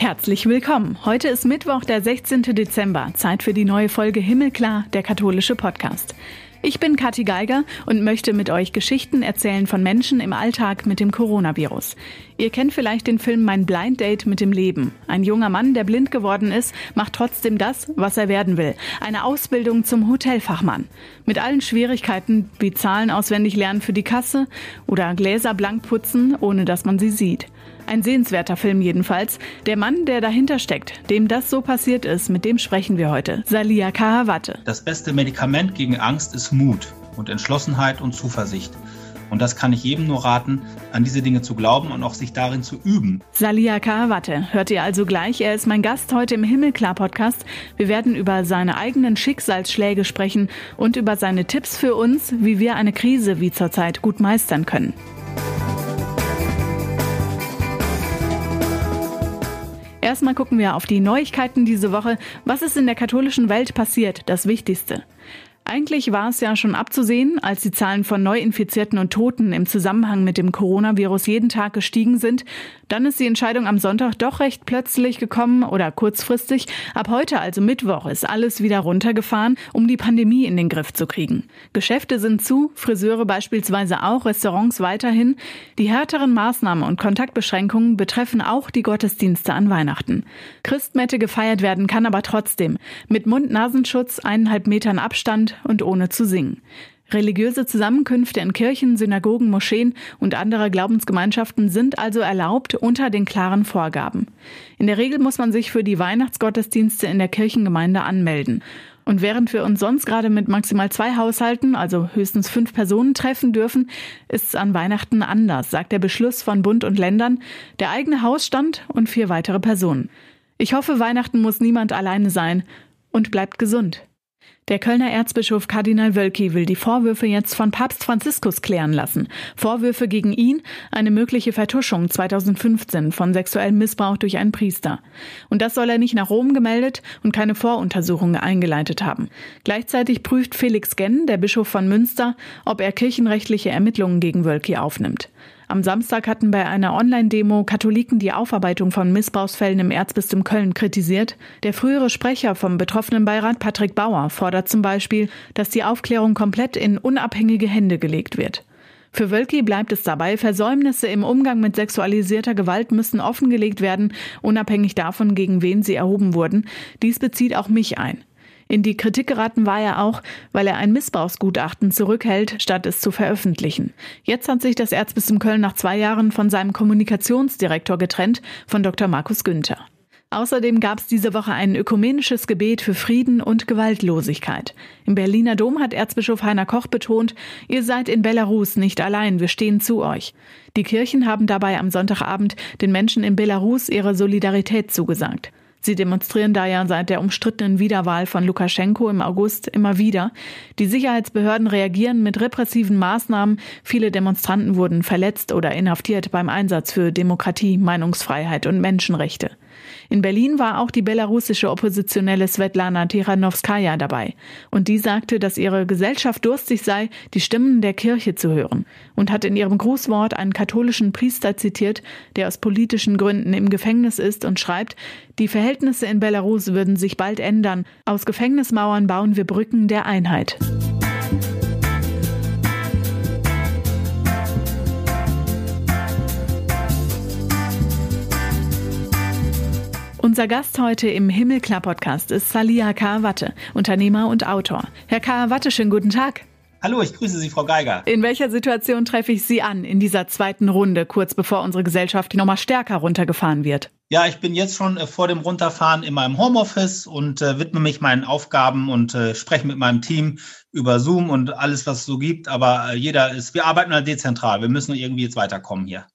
Herzlich willkommen. Heute ist Mittwoch, der 16. Dezember. Zeit für die neue Folge Himmelklar, der katholische Podcast. Ich bin Kathi Geiger und möchte mit euch Geschichten erzählen von Menschen im Alltag mit dem Coronavirus. Ihr kennt vielleicht den Film Mein Blind Date mit dem Leben. Ein junger Mann, der blind geworden ist, macht trotzdem das, was er werden will. Eine Ausbildung zum Hotelfachmann. Mit allen Schwierigkeiten wie Zahlen auswendig lernen für die Kasse oder Gläser blank putzen, ohne dass man sie sieht. Ein sehenswerter Film jedenfalls. Der Mann, der dahinter steckt, dem das so passiert ist, mit dem sprechen wir heute. Salia Kahawate. Das beste Medikament gegen Angst ist Mut und Entschlossenheit und Zuversicht. Und das kann ich jedem nur raten, an diese Dinge zu glauben und auch sich darin zu üben. Salia Kahawate hört ihr also gleich. Er ist mein Gast heute im Himmelklar-Podcast. Wir werden über seine eigenen Schicksalsschläge sprechen und über seine Tipps für uns, wie wir eine Krise wie zurzeit gut meistern können. Erstmal gucken wir auf die Neuigkeiten diese Woche. Was ist in der katholischen Welt passiert? Das Wichtigste. Eigentlich war es ja schon abzusehen, als die Zahlen von Neuinfizierten und Toten im Zusammenhang mit dem Coronavirus jeden Tag gestiegen sind. Dann ist die Entscheidung am Sonntag doch recht plötzlich gekommen oder kurzfristig. Ab heute, also Mittwoch, ist alles wieder runtergefahren, um die Pandemie in den Griff zu kriegen. Geschäfte sind zu, Friseure beispielsweise auch, Restaurants weiterhin. Die härteren Maßnahmen und Kontaktbeschränkungen betreffen auch die Gottesdienste an Weihnachten. Christmette gefeiert werden kann aber trotzdem. Mit Mund-Nasenschutz, eineinhalb Metern Abstand und ohne zu singen. Religiöse Zusammenkünfte in Kirchen, Synagogen, Moscheen und andere Glaubensgemeinschaften sind also erlaubt unter den klaren Vorgaben. In der Regel muss man sich für die Weihnachtsgottesdienste in der Kirchengemeinde anmelden. Und während wir uns sonst gerade mit maximal zwei Haushalten, also höchstens fünf Personen treffen dürfen, ist es an Weihnachten anders, sagt der Beschluss von Bund und Ländern, der eigene Hausstand und vier weitere Personen. Ich hoffe, Weihnachten muss niemand alleine sein und bleibt gesund. Der Kölner Erzbischof Kardinal Wölki will die Vorwürfe jetzt von Papst Franziskus klären lassen. Vorwürfe gegen ihn, eine mögliche Vertuschung 2015 von sexuellem Missbrauch durch einen Priester. Und das soll er nicht nach Rom gemeldet und keine Voruntersuchungen eingeleitet haben. Gleichzeitig prüft Felix Genn, der Bischof von Münster, ob er kirchenrechtliche Ermittlungen gegen Wölki aufnimmt. Am Samstag hatten bei einer Online-Demo Katholiken die Aufarbeitung von Missbrauchsfällen im Erzbistum Köln kritisiert. Der frühere Sprecher vom betroffenen Beirat, Patrick Bauer, fordert zum Beispiel, dass die Aufklärung komplett in unabhängige Hände gelegt wird. Für Wölki bleibt es dabei, Versäumnisse im Umgang mit sexualisierter Gewalt müssen offengelegt werden, unabhängig davon, gegen wen sie erhoben wurden. Dies bezieht auch mich ein. In die Kritik geraten war er auch, weil er ein Missbrauchsgutachten zurückhält, statt es zu veröffentlichen. Jetzt hat sich das Erzbistum Köln nach zwei Jahren von seinem Kommunikationsdirektor getrennt, von Dr. Markus Günther. Außerdem gab es diese Woche ein ökumenisches Gebet für Frieden und Gewaltlosigkeit. Im Berliner Dom hat Erzbischof Heiner Koch betont, ihr seid in Belarus nicht allein, wir stehen zu euch. Die Kirchen haben dabei am Sonntagabend den Menschen in Belarus ihre Solidarität zugesagt. Sie demonstrieren da ja seit der umstrittenen Wiederwahl von Lukaschenko im August immer wieder. Die Sicherheitsbehörden reagieren mit repressiven Maßnahmen. Viele Demonstranten wurden verletzt oder inhaftiert beim Einsatz für Demokratie, Meinungsfreiheit und Menschenrechte. In Berlin war auch die belarussische Oppositionelle Svetlana Tiranowskaja dabei. Und die sagte, dass ihre Gesellschaft durstig sei, die Stimmen der Kirche zu hören. Und hat in ihrem Grußwort einen katholischen Priester zitiert, der aus politischen Gründen im Gefängnis ist und schreibt, die Verhältnisse in Belarus würden sich bald ändern. Aus Gefängnismauern bauen wir Brücken der Einheit. Unser Gast heute im Himmelklar-Podcast ist Salia Kawatte, Unternehmer und Autor. Herr Kawatte, schönen guten Tag. Hallo, ich grüße Sie, Frau Geiger. In welcher Situation treffe ich Sie an in dieser zweiten Runde, kurz bevor unsere Gesellschaft nochmal stärker runtergefahren wird? Ja, ich bin jetzt schon äh, vor dem Runterfahren in meinem Homeoffice und äh, widme mich meinen Aufgaben und äh, spreche mit meinem Team über Zoom und alles, was es so gibt. Aber äh, jeder ist, wir arbeiten halt dezentral. Wir müssen irgendwie jetzt weiterkommen hier.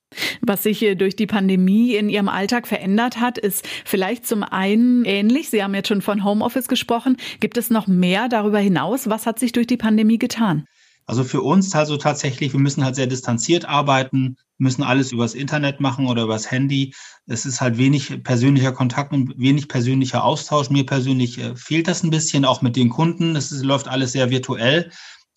Was sich durch die Pandemie in Ihrem Alltag verändert hat, ist vielleicht zum einen ähnlich. Sie haben jetzt schon von Homeoffice gesprochen. Gibt es noch mehr darüber hinaus? Was hat sich durch die Pandemie getan? Also für uns also tatsächlich, wir müssen halt sehr distanziert arbeiten, müssen alles übers Internet machen oder übers Handy. Es ist halt wenig persönlicher Kontakt und wenig persönlicher Austausch. Mir persönlich äh, fehlt das ein bisschen, auch mit den Kunden. Es läuft alles sehr virtuell.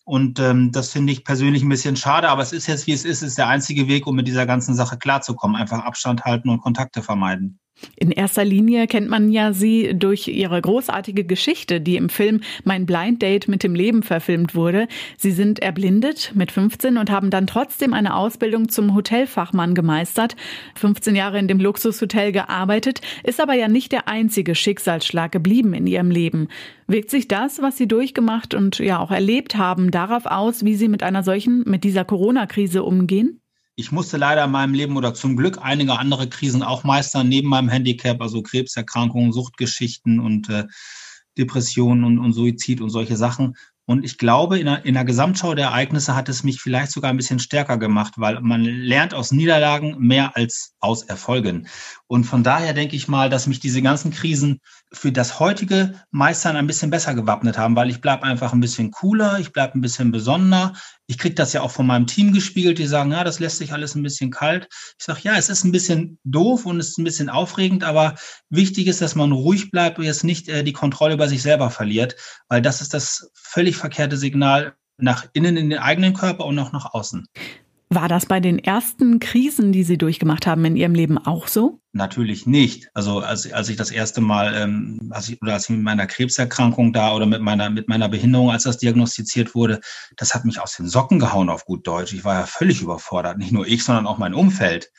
Und ähm, das finde ich persönlich ein bisschen schade, aber es ist jetzt, wie es ist, ist der einzige Weg, um mit dieser ganzen Sache klarzukommen. Einfach Abstand halten und Kontakte vermeiden. In erster Linie kennt man ja sie durch ihre großartige Geschichte, die im Film Mein Blind Date mit dem Leben verfilmt wurde. Sie sind erblindet mit 15 und haben dann trotzdem eine Ausbildung zum Hotelfachmann gemeistert, 15 Jahre in dem Luxushotel gearbeitet, ist aber ja nicht der einzige Schicksalsschlag geblieben in ihrem Leben. Wirkt sich das, was sie durchgemacht und ja auch erlebt haben, darauf aus, wie sie mit einer solchen, mit dieser Corona-Krise umgehen? Ich musste leider in meinem Leben oder zum Glück einige andere Krisen auch meistern, neben meinem Handicap, also Krebserkrankungen, Suchtgeschichten und äh, Depressionen und, und Suizid und solche Sachen. Und ich glaube, in der, in der Gesamtschau der Ereignisse hat es mich vielleicht sogar ein bisschen stärker gemacht, weil man lernt aus Niederlagen mehr als aus Erfolgen. Und von daher denke ich mal, dass mich diese ganzen Krisen für das heutige Meistern ein bisschen besser gewappnet haben, weil ich bleibe einfach ein bisschen cooler, ich bleibe ein bisschen besonderer. Ich kriege das ja auch von meinem Team gespiegelt, die sagen, ja, das lässt sich alles ein bisschen kalt. Ich sage, ja, es ist ein bisschen doof und es ist ein bisschen aufregend, aber wichtig ist, dass man ruhig bleibt und jetzt nicht äh, die Kontrolle über sich selber verliert, weil das ist das völlig verkehrte Signal nach innen in den eigenen Körper und auch nach außen. War das bei den ersten Krisen, die Sie durchgemacht haben in Ihrem Leben auch so? Natürlich nicht. Also als, als ich das erste Mal, ähm, als ich, oder als ich mit meiner Krebserkrankung da oder mit meiner, mit meiner Behinderung, als das diagnostiziert wurde, das hat mich aus den Socken gehauen auf gut Deutsch. Ich war ja völlig überfordert. Nicht nur ich, sondern auch mein Umfeld.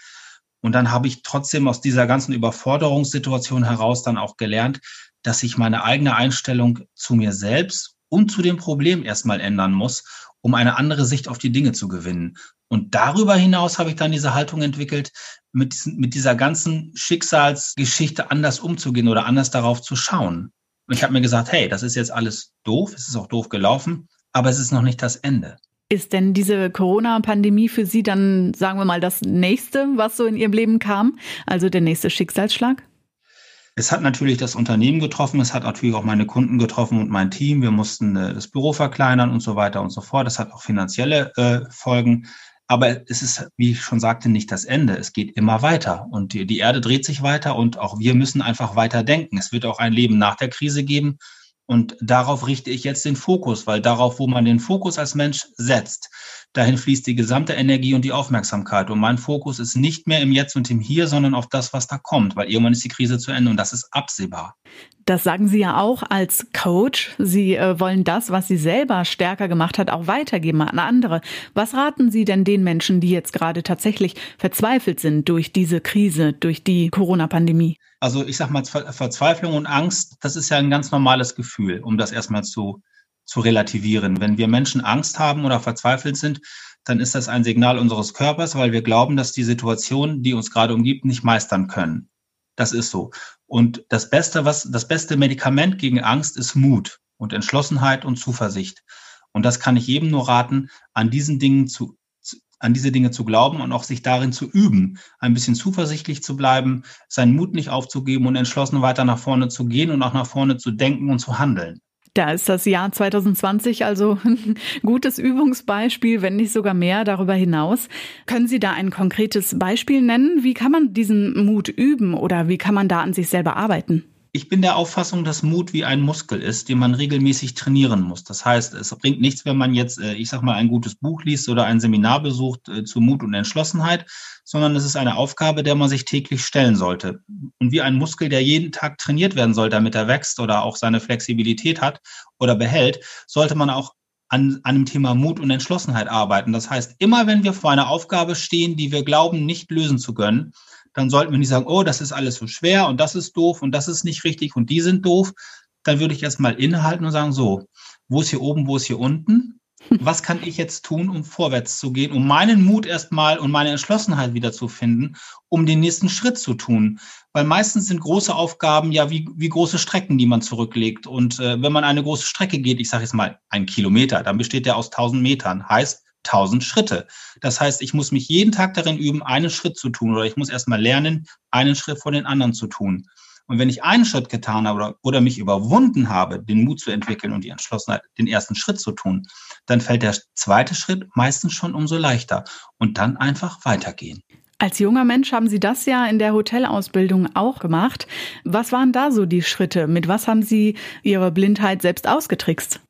Und dann habe ich trotzdem aus dieser ganzen Überforderungssituation heraus dann auch gelernt, dass ich meine eigene Einstellung zu mir selbst und zu dem Problem erstmal ändern muss, um eine andere Sicht auf die Dinge zu gewinnen. Und darüber hinaus habe ich dann diese Haltung entwickelt, mit, diesen, mit dieser ganzen Schicksalsgeschichte anders umzugehen oder anders darauf zu schauen. Und ich habe mir gesagt, hey, das ist jetzt alles doof, es ist auch doof gelaufen, aber es ist noch nicht das Ende. Ist denn diese Corona-Pandemie für Sie dann, sagen wir mal, das nächste, was so in Ihrem Leben kam? Also der nächste Schicksalsschlag? Es hat natürlich das Unternehmen getroffen, es hat natürlich auch meine Kunden getroffen und mein Team. Wir mussten äh, das Büro verkleinern und so weiter und so fort. Das hat auch finanzielle äh, Folgen. Aber es ist, wie ich schon sagte, nicht das Ende. Es geht immer weiter und die, die Erde dreht sich weiter und auch wir müssen einfach weiter denken. Es wird auch ein Leben nach der Krise geben und darauf richte ich jetzt den Fokus, weil darauf, wo man den Fokus als Mensch setzt, dahin fließt die gesamte Energie und die Aufmerksamkeit. Und mein Fokus ist nicht mehr im Jetzt und im Hier, sondern auf das, was da kommt, weil irgendwann ist die Krise zu Ende und das ist absehbar. Das sagen Sie ja auch als Coach. Sie äh, wollen das, was Sie selber stärker gemacht hat, auch weitergeben an andere. Was raten Sie denn den Menschen, die jetzt gerade tatsächlich verzweifelt sind durch diese Krise, durch die Corona-Pandemie? Also ich sag mal, Verzweiflung und Angst, das ist ja ein ganz normales Gefühl, um das erstmal zu, zu relativieren. Wenn wir Menschen Angst haben oder verzweifelt sind, dann ist das ein Signal unseres Körpers, weil wir glauben, dass die Situation, die uns gerade umgibt, nicht meistern können. Das ist so. Und das Beste, was, das beste Medikament gegen Angst ist Mut und Entschlossenheit und Zuversicht. Und das kann ich jedem nur raten, an diesen Dingen zu, an diese Dinge zu glauben und auch sich darin zu üben, ein bisschen zuversichtlich zu bleiben, seinen Mut nicht aufzugeben und entschlossen weiter nach vorne zu gehen und auch nach vorne zu denken und zu handeln. Da ist das Jahr 2020 also ein gutes Übungsbeispiel, wenn nicht sogar mehr darüber hinaus. Können Sie da ein konkretes Beispiel nennen? Wie kann man diesen Mut üben oder wie kann man da an sich selber arbeiten? Ich bin der Auffassung, dass Mut wie ein Muskel ist, den man regelmäßig trainieren muss. Das heißt, es bringt nichts, wenn man jetzt, äh, ich sag mal, ein gutes Buch liest oder ein Seminar besucht äh, zu Mut und Entschlossenheit, sondern es ist eine Aufgabe, der man sich täglich stellen sollte. Und wie ein Muskel, der jeden Tag trainiert werden soll, damit er wächst oder auch seine Flexibilität hat oder behält, sollte man auch an, dem Thema Mut und Entschlossenheit arbeiten. Das heißt, immer wenn wir vor einer Aufgabe stehen, die wir glauben, nicht lösen zu können, dann sollten wir nicht sagen, oh, das ist alles so schwer und das ist doof und das ist nicht richtig und die sind doof. Dann würde ich erstmal innehalten und sagen, so, wo ist hier oben, wo ist hier unten? Was kann ich jetzt tun, um vorwärts zu gehen, um meinen Mut erstmal und meine Entschlossenheit wiederzufinden, um den nächsten Schritt zu tun? Weil meistens sind große Aufgaben ja wie, wie große Strecken, die man zurücklegt. Und äh, wenn man eine große Strecke geht, ich sage jetzt mal ein Kilometer, dann besteht der aus tausend Metern. Heißt, 1000 Schritte. Das heißt, ich muss mich jeden Tag darin üben, einen Schritt zu tun oder ich muss erstmal lernen, einen Schritt vor den anderen zu tun. Und wenn ich einen Schritt getan habe oder, oder mich überwunden habe, den Mut zu entwickeln und die Entschlossenheit, den ersten Schritt zu tun, dann fällt der zweite Schritt meistens schon umso leichter und dann einfach weitergehen. Als junger Mensch haben Sie das ja in der Hotelausbildung auch gemacht. Was waren da so die Schritte? Mit was haben Sie Ihre Blindheit selbst ausgetrickst?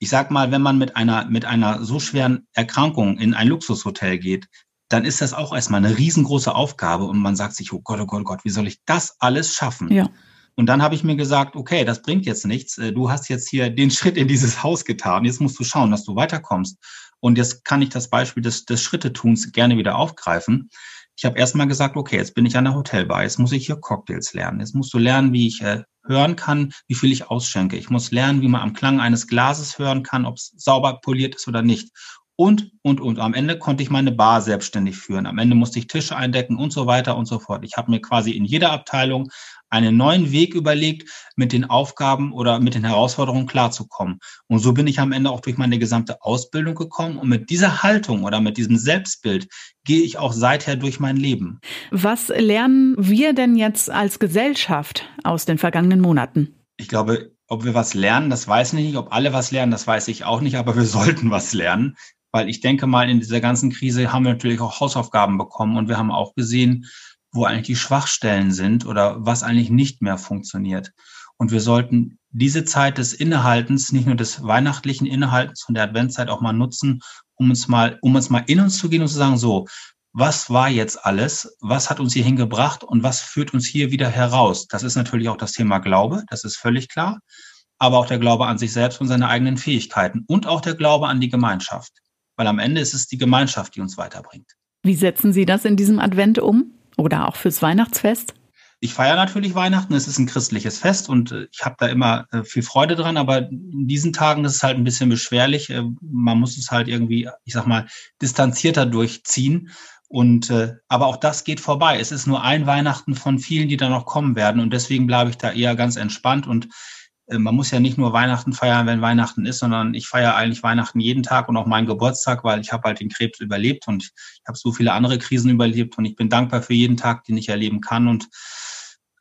Ich sag mal, wenn man mit einer, mit einer so schweren Erkrankung in ein Luxushotel geht, dann ist das auch erstmal eine riesengroße Aufgabe und man sagt sich, oh Gott, oh Gott, oh Gott, wie soll ich das alles schaffen? Ja. Und dann habe ich mir gesagt, okay, das bringt jetzt nichts. Äh, du hast jetzt hier den Schritt in dieses Haus getan. Jetzt musst du schauen, dass du weiterkommst. Und jetzt kann ich das Beispiel des, des Schrittetuns gerne wieder aufgreifen. Ich habe erstmal gesagt, okay, jetzt bin ich an der Hotelbar, jetzt muss ich hier Cocktails lernen. Jetzt musst du lernen, wie ich äh, hören kann, wie viel ich ausschenke. Ich muss lernen, wie man am Klang eines Glases hören kann, ob es sauber poliert ist oder nicht und, und, und. Am Ende konnte ich meine Bar selbstständig führen. Am Ende musste ich Tische eindecken und so weiter und so fort. Ich habe mir quasi in jeder Abteilung einen neuen Weg überlegt, mit den Aufgaben oder mit den Herausforderungen klarzukommen. Und so bin ich am Ende auch durch meine gesamte Ausbildung gekommen. Und mit dieser Haltung oder mit diesem Selbstbild gehe ich auch seither durch mein Leben. Was lernen wir denn jetzt als Gesellschaft aus den vergangenen Monaten? Ich glaube, ob wir was lernen, das weiß ich nicht. Ob alle was lernen, das weiß ich auch nicht. Aber wir sollten was lernen. Weil ich denke mal, in dieser ganzen Krise haben wir natürlich auch Hausaufgaben bekommen und wir haben auch gesehen, wo eigentlich die Schwachstellen sind oder was eigentlich nicht mehr funktioniert. Und wir sollten diese Zeit des Innehaltens, nicht nur des weihnachtlichen Innehaltens und der Adventszeit auch mal nutzen, um uns mal, um uns mal in uns zu gehen und zu sagen, so, was war jetzt alles? Was hat uns hier hingebracht und was führt uns hier wieder heraus? Das ist natürlich auch das Thema Glaube, das ist völlig klar. Aber auch der Glaube an sich selbst und seine eigenen Fähigkeiten und auch der Glaube an die Gemeinschaft weil am Ende ist es die Gemeinschaft, die uns weiterbringt. Wie setzen Sie das in diesem Advent um oder auch fürs Weihnachtsfest? Ich feiere natürlich Weihnachten, es ist ein christliches Fest und äh, ich habe da immer äh, viel Freude dran, aber in diesen Tagen ist es halt ein bisschen beschwerlich. Äh, man muss es halt irgendwie, ich sag mal, distanzierter durchziehen. Und aber auch das geht vorbei. Es ist nur ein Weihnachten von vielen, die da noch kommen werden. Und deswegen bleibe ich da eher ganz entspannt und man muss ja nicht nur Weihnachten feiern, wenn Weihnachten ist, sondern ich feiere eigentlich Weihnachten jeden Tag und auch meinen Geburtstag, weil ich habe halt den Krebs überlebt und ich habe so viele andere Krisen überlebt und ich bin dankbar für jeden Tag, den ich erleben kann und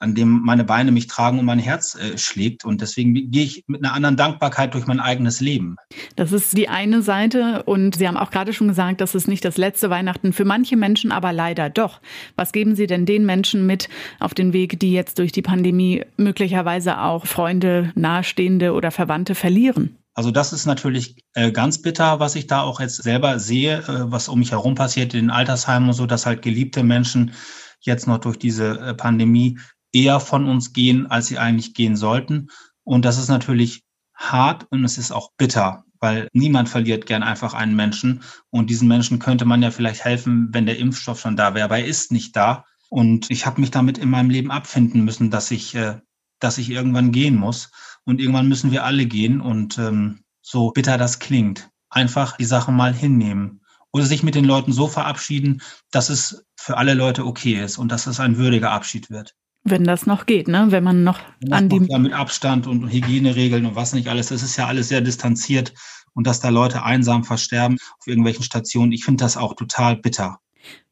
an dem meine Beine mich tragen und mein Herz äh, schlägt. Und deswegen gehe ich mit einer anderen Dankbarkeit durch mein eigenes Leben. Das ist die eine Seite. Und Sie haben auch gerade schon gesagt, das ist nicht das letzte Weihnachten. Für manche Menschen aber leider doch. Was geben Sie denn den Menschen mit auf den Weg, die jetzt durch die Pandemie möglicherweise auch Freunde, Nahestehende oder Verwandte verlieren? Also das ist natürlich äh, ganz bitter, was ich da auch jetzt selber sehe, äh, was um mich herum passiert in den Altersheimen und so, dass halt geliebte Menschen jetzt noch durch diese äh, Pandemie eher von uns gehen, als sie eigentlich gehen sollten. Und das ist natürlich hart und es ist auch bitter, weil niemand verliert gern einfach einen Menschen. Und diesen Menschen könnte man ja vielleicht helfen, wenn der Impfstoff schon da wäre, aber er ist nicht da. Und ich habe mich damit in meinem Leben abfinden müssen, dass ich, äh, dass ich irgendwann gehen muss. Und irgendwann müssen wir alle gehen. Und ähm, so bitter das klingt, einfach die Sache mal hinnehmen. Oder sich mit den Leuten so verabschieden, dass es für alle Leute okay ist und dass es ein würdiger Abschied wird. Wenn das noch geht, ne? Wenn man noch an die. Ja, mit Abstand und Hygieneregeln und was nicht alles. Das ist ja alles sehr distanziert. Und dass da Leute einsam versterben auf irgendwelchen Stationen, ich finde das auch total bitter.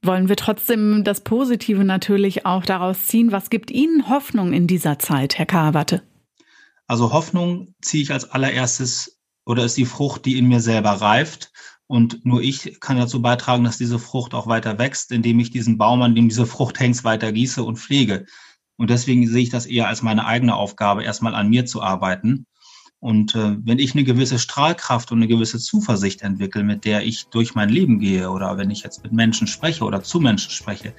Wollen wir trotzdem das Positive natürlich auch daraus ziehen? Was gibt Ihnen Hoffnung in dieser Zeit, Herr Karawatte? Also Hoffnung ziehe ich als allererstes oder ist die Frucht, die in mir selber reift. Und nur ich kann dazu beitragen, dass diese Frucht auch weiter wächst, indem ich diesen Baum, an dem diese Frucht hängt, weiter gieße und pflege. Und deswegen sehe ich das eher als meine eigene Aufgabe, erstmal an mir zu arbeiten. Und äh, wenn ich eine gewisse Strahlkraft und eine gewisse Zuversicht entwickle, mit der ich durch mein Leben gehe, oder wenn ich jetzt mit Menschen spreche oder zu Menschen spreche,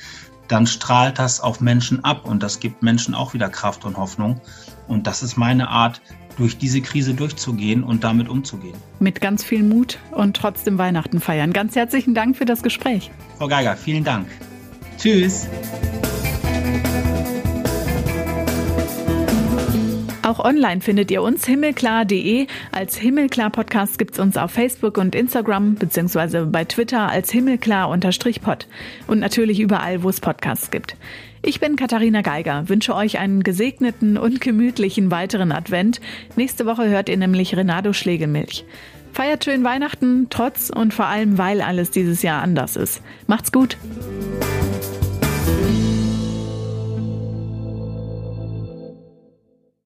dann strahlt das auf Menschen ab und das gibt Menschen auch wieder Kraft und Hoffnung. Und das ist meine Art, durch diese Krise durchzugehen und damit umzugehen. Mit ganz viel Mut und trotzdem Weihnachten feiern. Ganz herzlichen Dank für das Gespräch. Frau Geiger, vielen Dank. Tschüss. Auch online findet ihr uns himmelklar.de. Als Himmelklar Podcast gibt's uns auf Facebook und Instagram beziehungsweise bei Twitter als himmelklar-pod und natürlich überall, wo es Podcasts gibt. Ich bin Katharina Geiger, wünsche euch einen gesegneten und gemütlichen weiteren Advent. Nächste Woche hört ihr nämlich Renato Schlegelmilch. Feiert schön Weihnachten, trotz und vor allem weil alles dieses Jahr anders ist. Macht's gut!